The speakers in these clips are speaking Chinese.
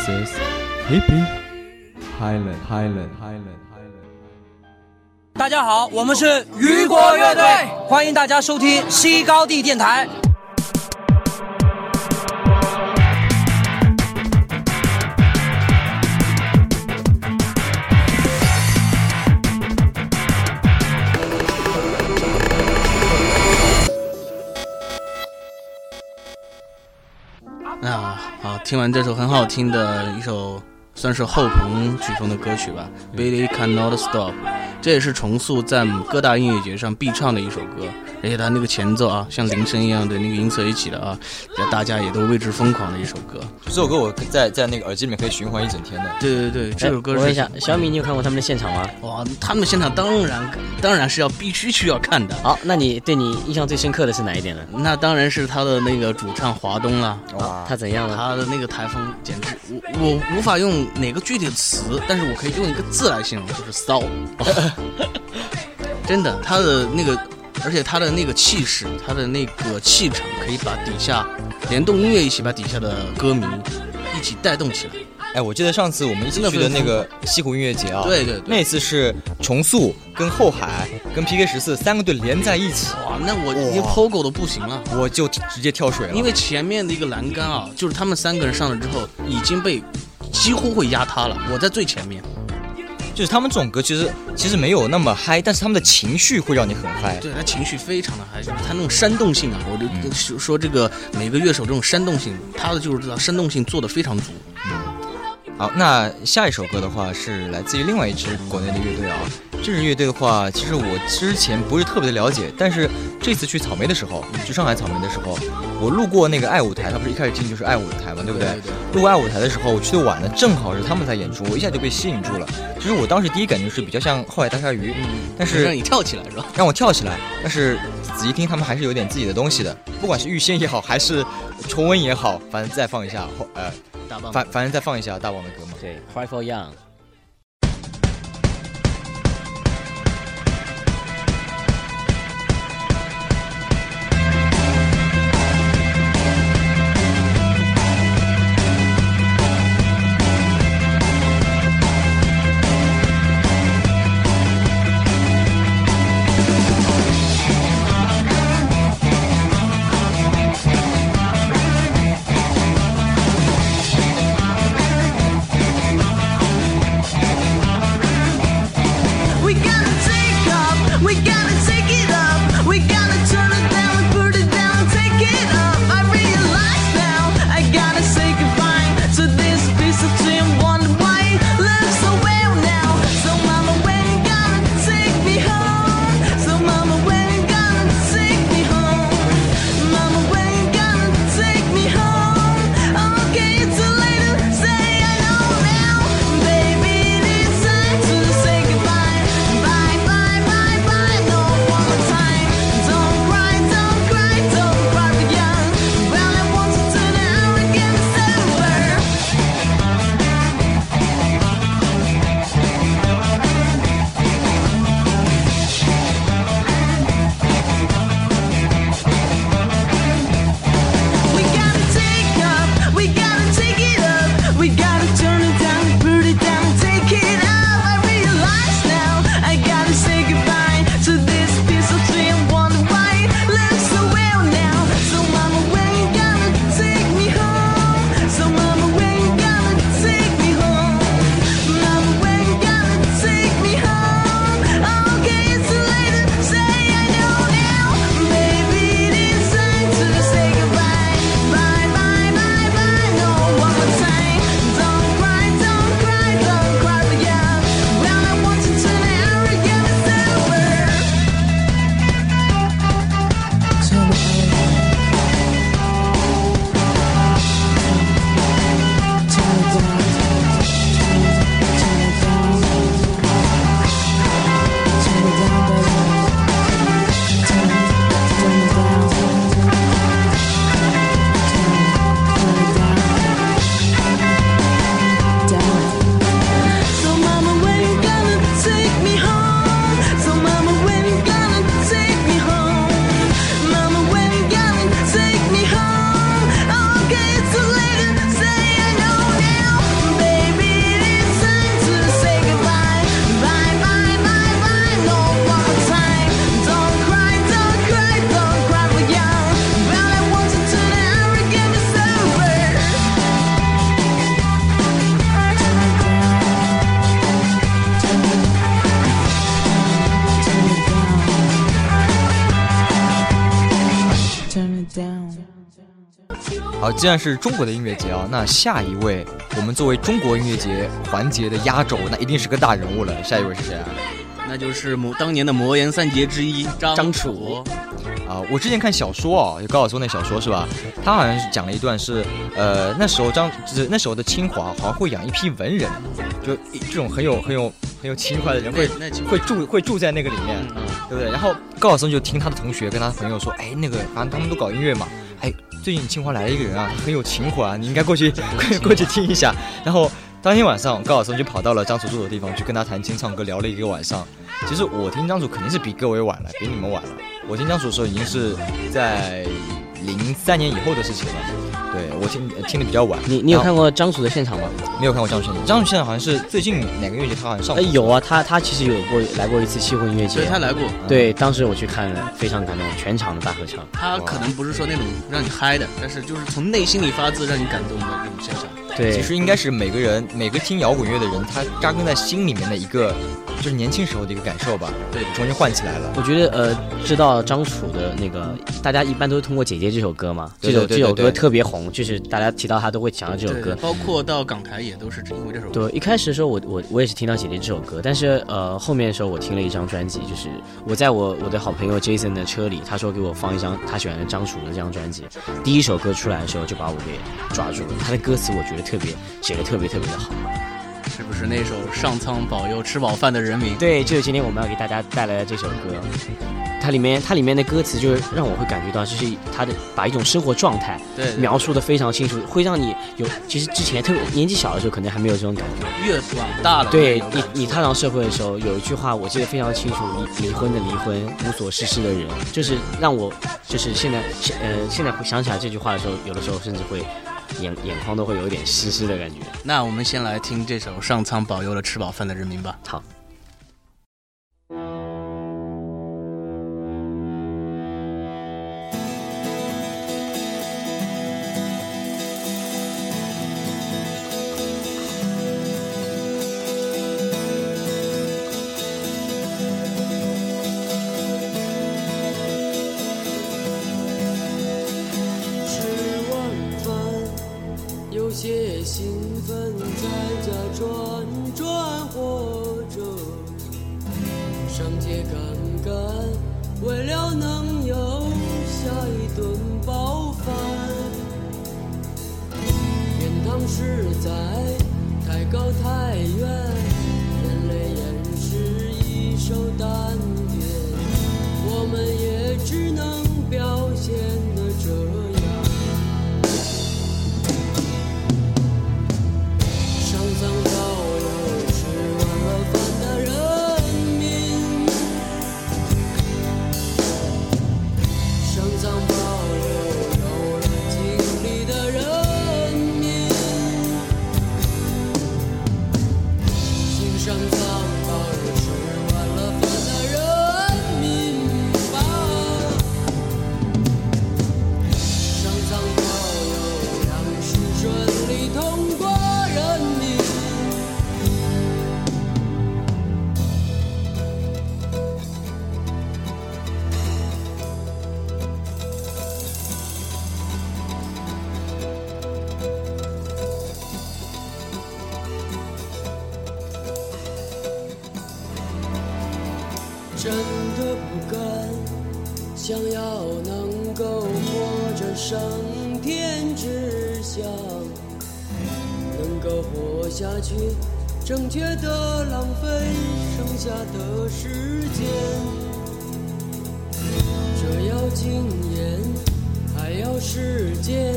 This is Hippie Highland Highland Highland Highland。大家好，我们是雨果乐队，欢迎大家收听西高地电台。听完这首很好听的一首，算是后朋曲风的歌曲吧，《Billy Cannot Stop》，这也是重塑在各大音乐节上必唱的一首歌，而且它那个前奏啊，像铃声一样的那个音色一起的啊，大家也都为之疯狂的一首歌。这首歌我在在那个耳机里面可以循环一整天的。对对对，这首歌是哎我问一下，小米，你有看过他们的现场吗？哇，他们现场当然当然是要必须需要看的。好，那你对你印象最深刻的是哪一点呢？那当然是他的那个主唱华东了。哇，他怎样了？他的那个台风简直，我我无法用哪个具体的词，但是我可以用一个字来形容，就是骚。真的，他的那个，而且他的那个气势，他的那个气场，可以把底下联动音乐一起把底下的歌迷一起带动起来。哎，我记得上次我们一起去的那个西湖音乐节啊，对对对那次是重塑跟后海跟 PK 十四三个队连在一起，哇，那我已经 POGO 都不行了。我就直接跳水了，因为前面的一个栏杆啊，就是他们三个人上了之后，已经被几乎会压塌了。我在最前面，就是他们这种歌其实其实没有那么嗨，但是他们的情绪会让你很嗨。对他情绪非常的嗨，就是他那种煽动性啊，我就说说这个每个乐手这种煽动性，他的就是知道煽动性做的非常足。嗯好，那下一首歌的话是来自于另外一支国内的乐队啊。这支乐队的话，其实我之前不是特别的了解，但是这次去草莓的时候，去上海草莓的时候，我路过那个爱舞台，它不是一开始进就是爱舞台嘛，对不对？对对路过爱舞台的时候，我去的晚了，正好是他们在演出，我一下就被吸引住了。其实我当时第一感觉是比较像后海大鲨鱼，但是让你跳起来是吧？让我跳起来，但是仔细听，他们还是有点自己的东西的，不管是预先也好，还是重温也好，反正再放一下后呃，大棒反反正再放一下大王的歌嘛。对，Cry for Young。好，既然是中国的音乐节啊，那下一位我们作为中国音乐节环节的压轴，那一定是个大人物了。下一位是谁啊？那就是魔当年的魔岩三杰之一张张楚楚。啊，我之前看小说哦，就高晓松那小说是吧？他好像是讲了一段是，呃，那时候张就是那时候的清华好像会养一批文人，就一这种很有很有很有情怀的人会会住会住在那个里面，嗯对不对？然后高晓松就听他的同学跟他朋友说，哎，那个反正他们都搞音乐嘛，哎，最近清华来了一个人啊，他很有情怀啊，你应该过去 过过去听一下。然后当天晚上，高晓松就跑到了张楚住的地方去跟他弹琴唱歌，聊了一个晚上。其实我听张楚肯定是比各位晚了，比你们晚了。我听张楚的时候已经是在零三年以后的事情了。对我听呃听的比较晚。你你有看过张楚的现场吗？没有看过张楚现场？张楚现场好像是最近哪个音乐节他好像上哎，过。有啊，他他其实有过来过一次气混音乐节所以，他来过，对，当时我去看了，非常感动，全场的大合唱。他可能不是说那种让你嗨的，但是就是从内心里发自让你感动的那种现场。对，其实应该是每个人每个听摇滚乐的人，他扎根在心里面的一个，就是年轻时候的一个感受吧。对重新唤起来了。我觉得呃，知道张楚的那个，大家一般都是通过《姐姐》这首歌嘛，这首这首歌对对对特别红，就是大家提到他都会想到这首歌。包括到港台也都是因为这首歌。对，一开始的时候我我我也是听到《姐姐》这首歌，但是呃后面的时候我听了一张专辑，就是我在我我的好朋友 Jason 的车里，他说给我放一张他喜欢的张楚的这张专辑，第一首歌出来的时候就把我给抓住了，他的歌词我觉得特别写的特别特别的好。是不是那首“上苍保佑吃饱饭的人民”？对，就是今天我们要给大家带来的这首歌，它里面它里面的歌词就是让我会感觉到，就是它的把一种生活状态对，描述的非常清楚，会让你有其实之前特别年纪小的时候可能还没有这种感觉。越长大了，对你，你踏上社会的时候，有一句话我记得非常清楚：离离婚的离婚，无所事事的人，就是让我就是现在现呃现在回想起来这句话的时候，有的时候甚至会眼眼眶都会有一点湿湿的感觉。那我们先来听这首“上苍保佑了吃饱饭的人民”吧。好。下去，正确的浪费剩下的时间。这要经验，还要时间，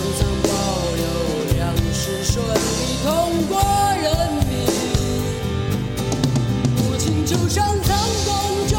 上苍保佑，粮世顺利通过人民。母亲就像苍穹。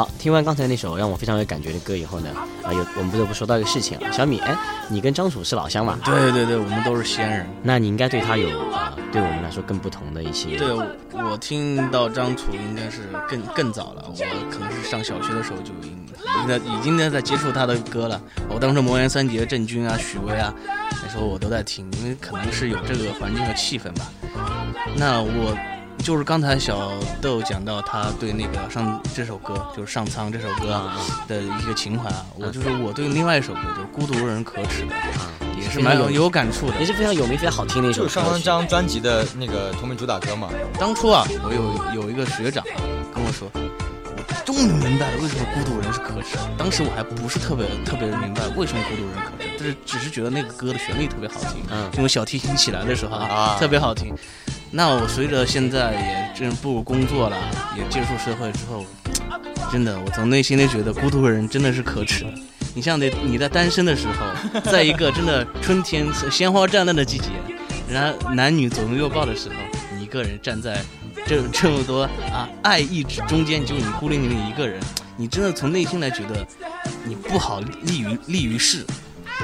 好，听完刚才那首让我非常有感觉的歌以后呢，啊，有我们不得不说到一个事情啊，小米，哎，你跟张楚是老乡嘛？对对对，我们都是西安人。那你应该对他有啊、对我们来说更不同的一些。对，我我听到张楚应该是更更早了，我可能是上小学的时候就已经已经在已经在在接触他的歌了。我当时魔岩三杰、郑钧啊、许巍啊，那时候我都在听，因为可能是有这个环境和气氛吧。那我就是刚才小豆讲到他对那个上这首歌，就是上苍这首歌啊的一个情怀啊，我就是我对另外一首歌就是《孤独人可耻》的，啊，也是蛮有有感触的也。是非常有名、非常好听的一首就是。上张专辑的那个同名主打歌嘛。当初啊，我有有一个学长啊跟我说，我终于明白了为什么孤独人是可耻。当时我还不是特别特别明白为什么孤独人可耻，但是只是觉得那个歌的旋律特别好听，嗯因为小提琴起来的时候啊，啊特别好听。那我随着现在也真步入工作了，也接触社会之后，真的，我从内心里觉得孤独的人真的是可耻的。你像那你在单身的时候，在一个真的春天鲜花绽烂的季节，然后男女左拥右抱的时候，你一个人站在这这么多啊爱意之中间，就你孤零零的一个人，你真的从内心来觉得你不好立于立于世，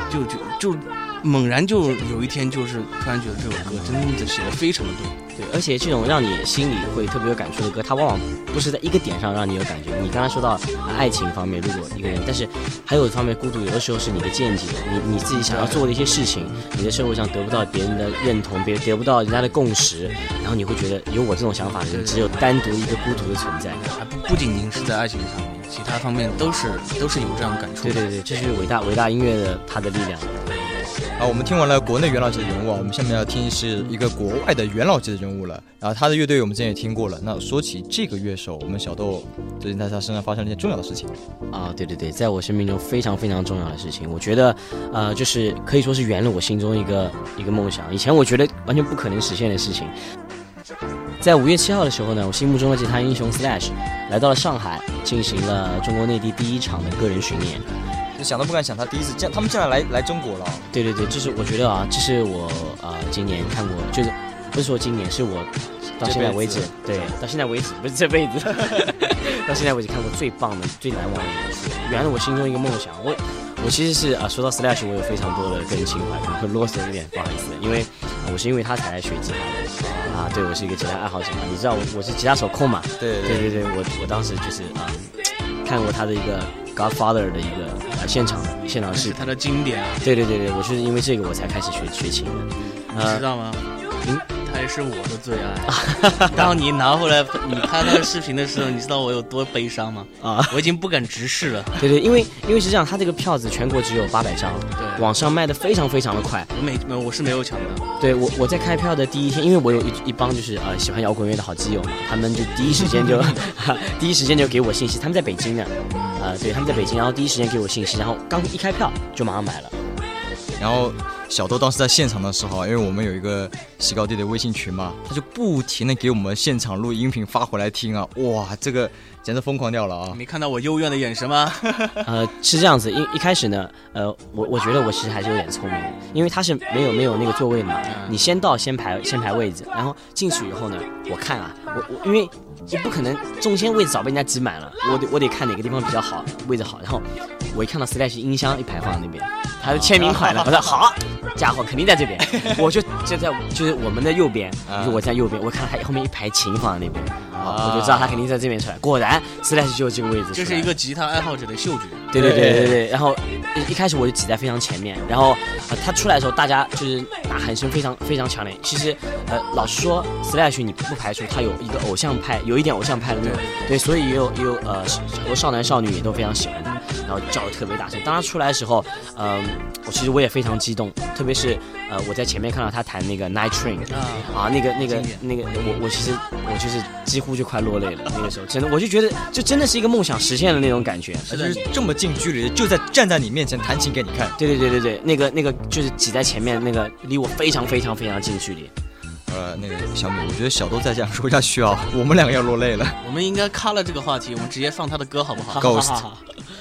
就就就猛然就有一天就是突然觉得这首歌真的写的非常的对。对，而且这种让你心里会特别有感触的歌，它往往不是在一个点上让你有感觉。你刚才说到、啊爱情方面，如果一个人，但是还有一方面孤独，有的时候是你的见解，你你自己想要做的一些事情，你在社会上得不到别人的认同，别得不到人家的共识，然后你会觉得有我这种想法的人，只有单独一个孤独的存在。还不不仅仅是在爱情上面，其他方面都是都是有这样的感触的。对对对，这是伟大伟大音乐的它的力量。好，我们听完了国内元老级的人物啊，我们下面要听是一个国外的元老级的人物了。然后他的乐队我们之前也听过了。那说起这个乐手，我们小豆最近在他身上发生了一件重要的事情。啊，对对对，在我生命中非常非常重要的事情，我觉得，呃，就是可以说是圆了我心中一个一个梦想。以前我觉得完全不可能实现的事情，在五月七号的时候呢，我心目中的吉他英雄 Slash 来到了上海，进行了中国内地第一场的个人巡演。就想都不敢想，他第一次这样，他们竟然来来中国了。对对对，就是我觉得啊，这是我呃今年看过，就是不是说今年，是我到现在为止对，到现在为止不是这辈子，到现在为止看过最棒的、最难忘的一个是，圆了我心中一个梦想。我我其实是啊、呃说到 Slash，我有非常多的个人情怀，可能会啰嗦一点，不好意思，因为、呃我是因为他才来学吉他的啊，对我是一个吉他爱好者嘛，你知道我我是吉他手控嘛，对对对对，我我当时就是啊、看过他的一个 Godfather 的一个、呃、现场的现场。是他的经典啊，对对对对，我就是因为这个我才开始学学琴的。你知道吗？嗯，他也是我的最爱。当你拿回来你拍那个视频的时候，你知道我有多悲伤吗？啊，我已经不敢直视了。对对，因为因为是这样，他这个票子全国只有八百张，对网上卖的非常非常的快。我没我是没有抢的。对我我在开票的第一天，因为我有一一帮就是呃喜欢摇滚乐的好基友嘛，他们就第一时间就 第一时间就给我信息，他们在北京呢，啊、对，他们在北京，然后第一时间给我信息，然后刚一开票就马上买了。然后小豆当时在现场的时候啊，因为我们有一个西高地的微信群嘛，他就不停的给我们现场录音频发回来听啊，哇，这个简直疯狂掉了啊！没看到我幽怨的眼神吗？呃，是这样子，一一开始呢，呃，我我觉得我其实还是有点聪明的，因为他是没有没有那个座位的嘛，你先到先排先排位置，然后进去以后呢，我看啊，我我因为你不可能中间位置早被人家挤满了，我得我得看哪个地方比较好，位置好，然后我一看到 Slash 音箱一排放在那边，他的签名款了，我说好，家伙肯定在这边，我就就在就是我们的右边，啊。就是我在右边，我看到他后面一排琴放在那边，啊，我就知道他肯定在这边出来，果然 Slash 就这个位置这是一个吉他爱好者的嗅觉。对对对对对，然后一一开始我就挤在非常前面，然后呃他出来的时候，大家就是呐喊声非常非常强烈。其实呃老实说，Slash 你不排除他有一个偶像派，有一点偶像派的那种，对，所以也有也有呃很多少男少女也都非常喜欢他，然后叫的特别大声。当他出来的时候，嗯、我其实我也非常激动，特别是呃我在前面看到他弹那个 Night Train 啊啊，那个那个那个，我我其实我就是几乎就快落泪了，那个时候真的，我就觉得这真的是一个梦想实现的那种感觉。他就是这么近距离，就在站在你面前弹琴给你看。对对对对对，那个那个就是挤在前面，那个离我非常非常非常近距离。呃，那个小米，我觉得小豆再这样说下去啊，我们两个要落泪了。我们应该卡了这个话题，我们直接放他的歌好不好？Ghost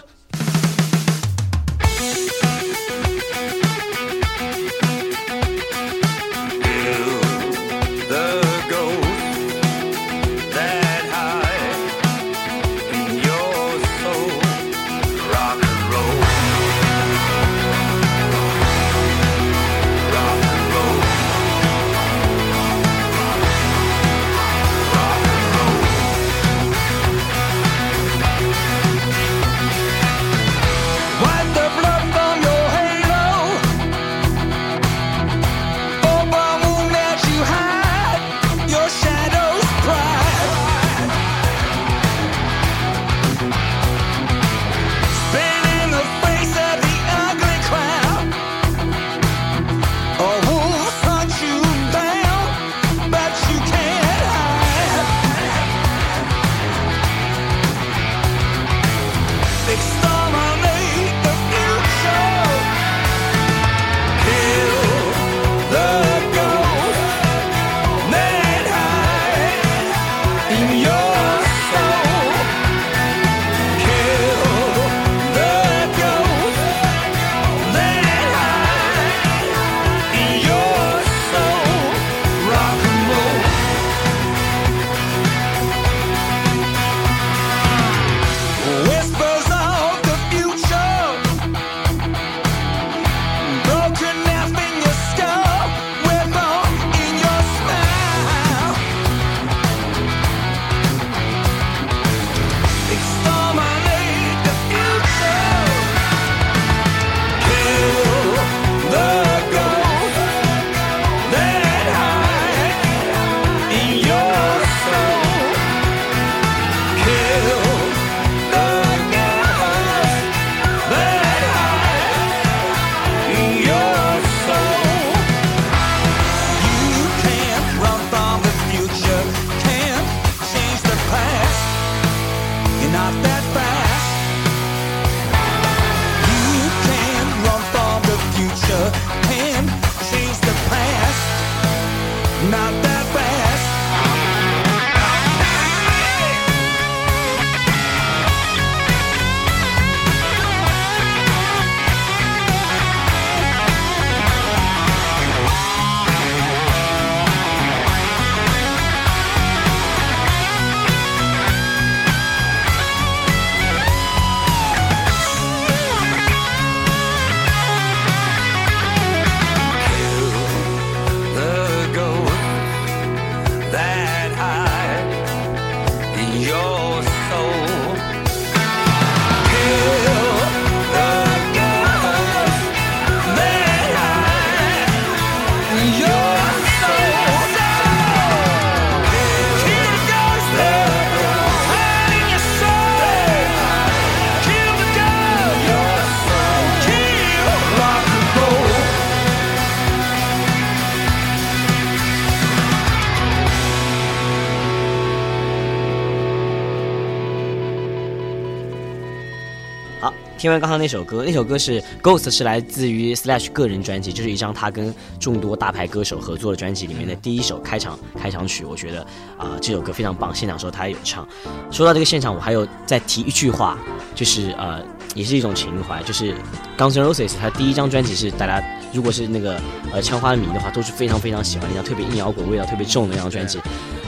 听完刚刚那首歌，那首歌是 Ghost 是来自于 Slash 个人专辑，就是一张他跟众多大牌歌手合作的专辑里面的第一首开场开场曲。我觉得啊、这首歌非常棒，现场时候他也有唱。说到这个现场，我还有再提一句话，就是呃，也是一种情怀，就是 Guns N' Roses 他第一张专辑是大家如果是那个呃枪花迷的话，都是非常非常喜欢的一张特别硬摇滚味道特别重的一张专辑，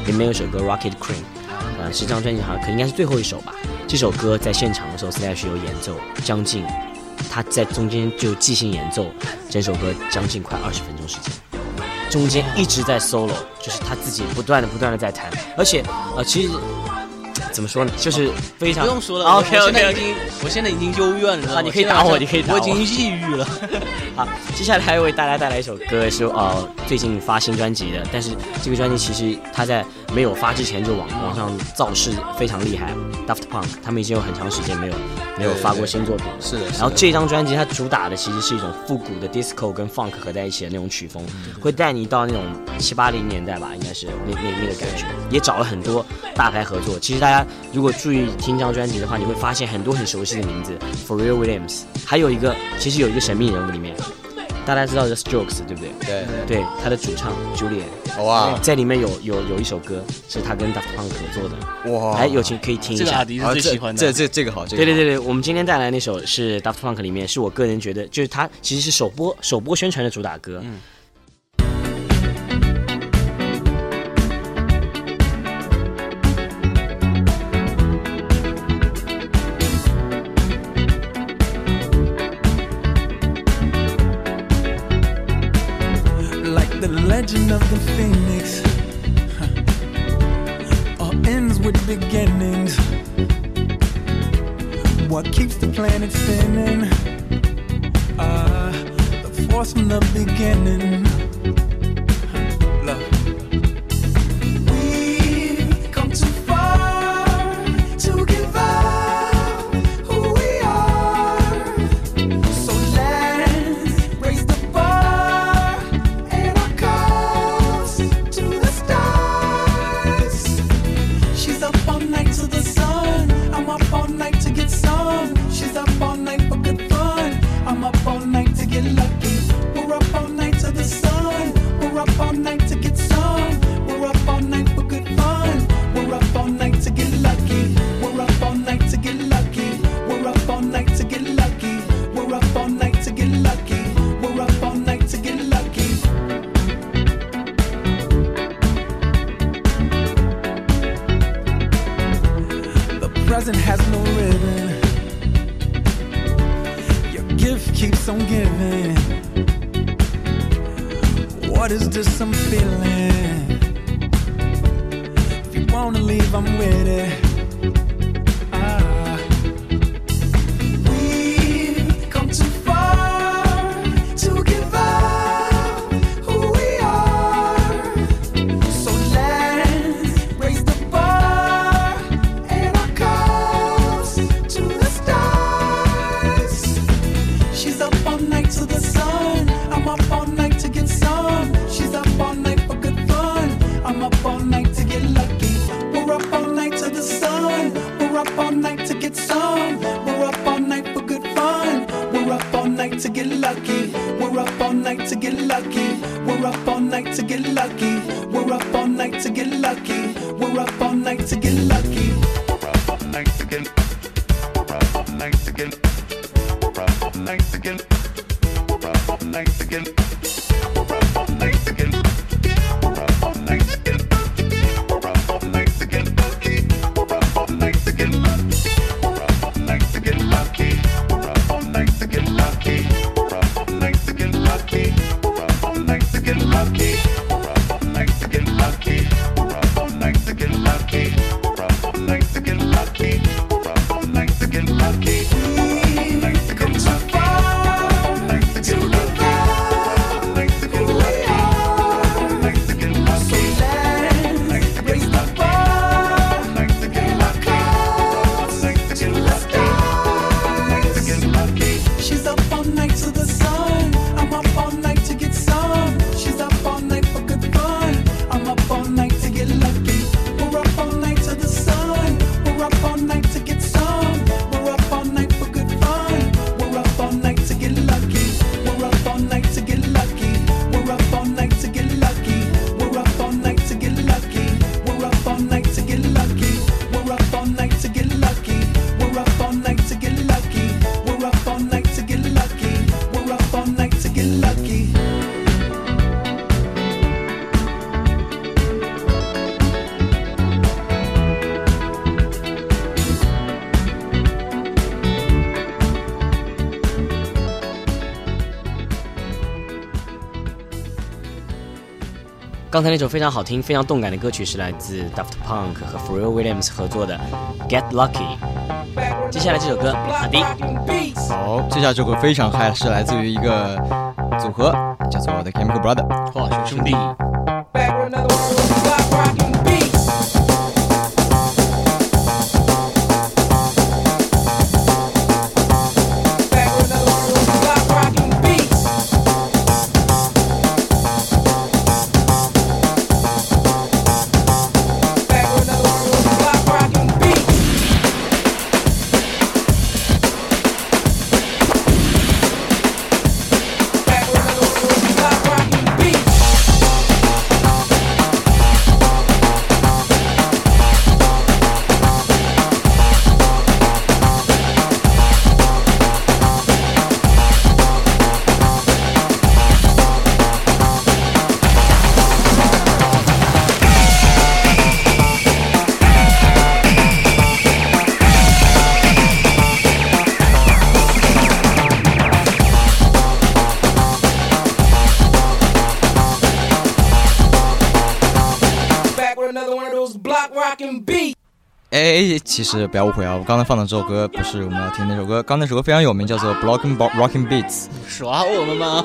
里面有首歌 Rocket Cream，呃，是这张专辑好像可应该是最后一首吧。这首歌在现场的时候，Slash 有演奏将近，他在中间就即兴演奏整首歌将近快二十分钟时间，中间一直在 solo，就是他自己不断的不断的在弹，而且呃其实怎么说呢，就是非常不用说了 OK 我现在 OK 已经我现在已经幽怨了，啊你可以打我你可以打我我已经抑郁了。好，接下来为大家带来一首歌，是呃最近发新专辑的，但是这个专辑其实它在没有发之前就网网上造势非常厉害。Daft Punk 他们已经有很长时间没有没有发过新作品了。是的然后这张专辑它主打的其实是一种复古的 disco 跟 funk 合在一起的那种曲风，会带你到那种七八零年代吧，应该是那那那个感觉。也找了很多大牌合作。其实大家如果注意听这张专辑的话，你会发现很多很熟悉的名字，Pharrell Williams，还有一个其实有一个神秘人物里面，大家知道 The Strokes 对不对？对，对，他的主唱 Julian 哇。在里面有有有一首歌是他跟 Daft Punk 合作的，哇，哎，有情可以听一下。这个阿。迪是啊这最喜欢的。这这这个好，这个好。对对对对，我们今天带来那首是 Daft Punk 里面，是我个人觉得，就是他其实是首播首播宣传的主打歌。嗯 around all night again. I'm around all night. 刚才那首非常好听、非常动感的歌曲是来自 Daft Punk 和 f r e e l Williams 合作的《Get Lucky》。接下来这首歌，阿迪，好，接下来这首歌非常嗨，是来自于一个组合，叫做 The Chemical Brother。化学兄弟。哎，其实不要误会啊，我刚才放的这首歌不是我们要听那首歌，刚那首歌非常有名，叫做 Blocking Rocking Beats。耍我们吗？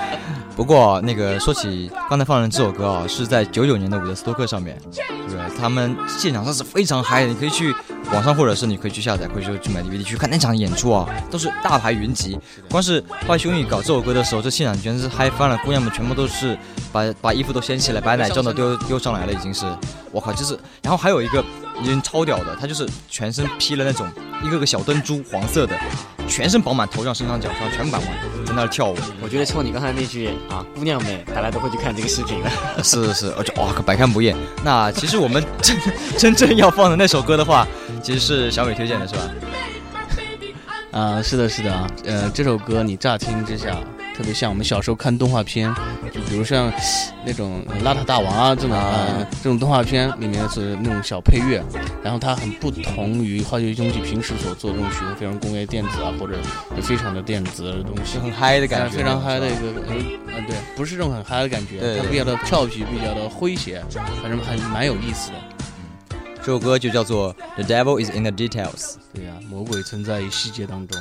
不过那个说起刚才放的这首歌啊，是在九九年的伍德斯托克上面，对不对？他们现场上是非常嗨的，你可以去网上或者是你可以去下载，或者说去买 DVD 去看那场演出啊，都是大牌云集。光是坏兄弟搞这首歌的时候，这现场全是嗨翻了，姑娘们全部都是把把衣服都掀起来，把奶罩都丢丢上来了，已经是，我靠，就是，然后还有一个已经超屌的，他就是全身披了那种一个个小灯珠，黄色的，全身饱满，头上、身上、脚上全绑满，在那儿跳舞。我觉得冲你刚才那句啊，姑娘们，大家都会去看这个视频了。是是是，我就哇，可百看不厌。那其实我们真 真正要放的那首歌的话，其实是小美推荐的，是吧？啊，是的，是的啊，呃，这首歌你乍听之下特别像我们小时候看动画片，就比如像那种《邋遢大王》啊这种啊这种动画片里面是那种小配乐，然后它很不同于化学兄弟平时所做的这种曲风非常工业电子啊，或者就非常的电子的东西，很嗨的感觉，非常嗨的一个嗯呃对，不是这种很嗨的感觉，它比较的俏皮，比较的诙谐，反正还蛮有意思的。这首歌就叫做《The Devil Is in the Details》。对呀、魔鬼存在于细节当中。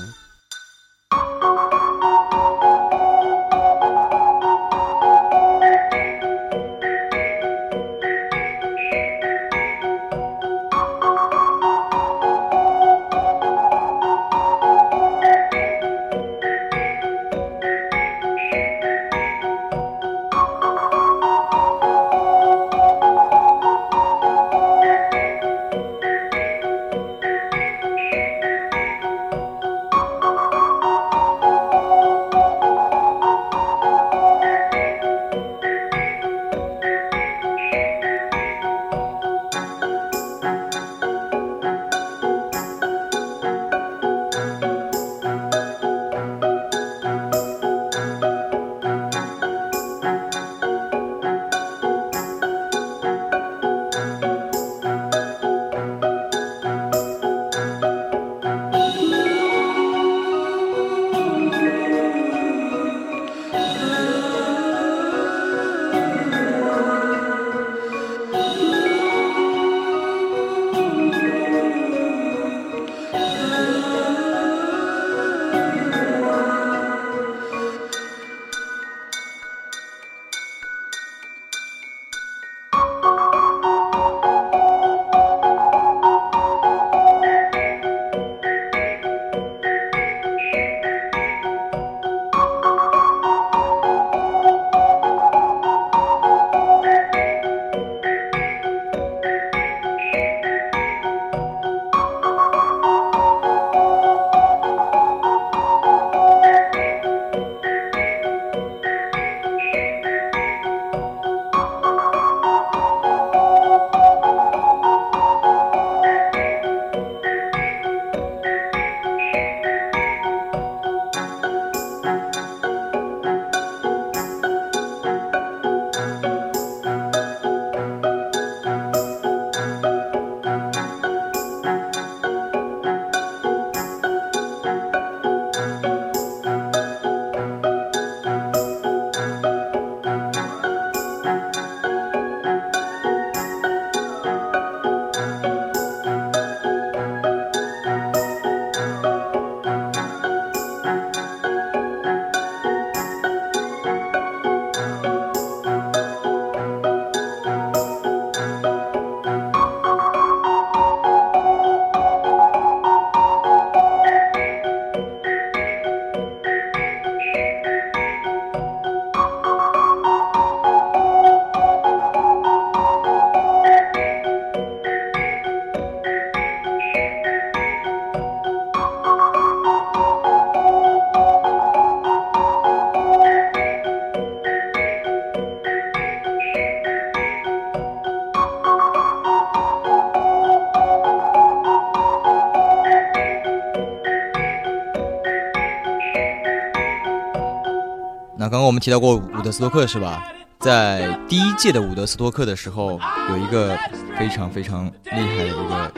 我们提到过伍德斯托克是吧？在第一届的伍德斯托克的时候，有一个非常非常厉害的一个，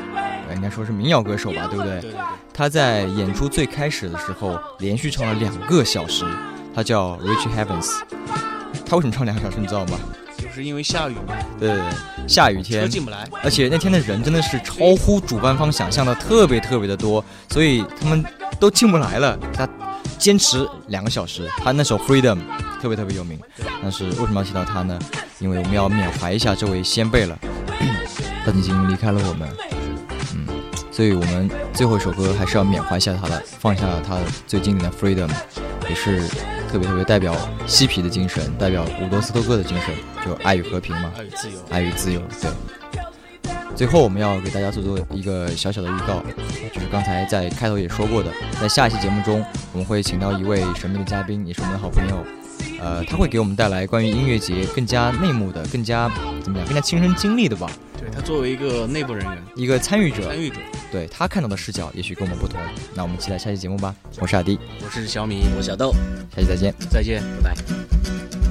呃应该说是民谣歌手吧，对不对？对对对，他在演出最开始的时候，连续唱了两个小时，他叫 Rich Heavens。他为什么唱两个小时，你知道吗？就是因为下雨，对对对，下雨车天，进不来。而且那天的人真的是超乎主办方想象的特别特别的多，所以他们都进不来了。他坚持两个小时，他那首《Freedom》特别特别有名。但是为什么要提到他呢？因为我们要缅怀一下这位先辈了，他已经离开了我们。嗯，所以我们最后一首歌还是要缅怀一下他的，放下他最经典的《Freedom》，也是特别特别代表嬉皮的精神，代表伍德斯托克的精神，就爱与和平嘛。爱与自由，爱与自由。对。最后，我们要给大家做做一个小小的预告，就是刚才在开头也说过的，在下一期节目中，我们会请到一位神秘的嘉宾，也是我们的好朋友，呃，他会给我们带来关于音乐节更加内幕的、更加怎么讲、更加亲身经历的吧，对他作为一个内部人员、一个参与者，参与者，对他看到的视角也许跟我们不同。那我们期待下期节目吧。我是阿迪，我是小米，我是小豆，下期再见。再见。拜拜。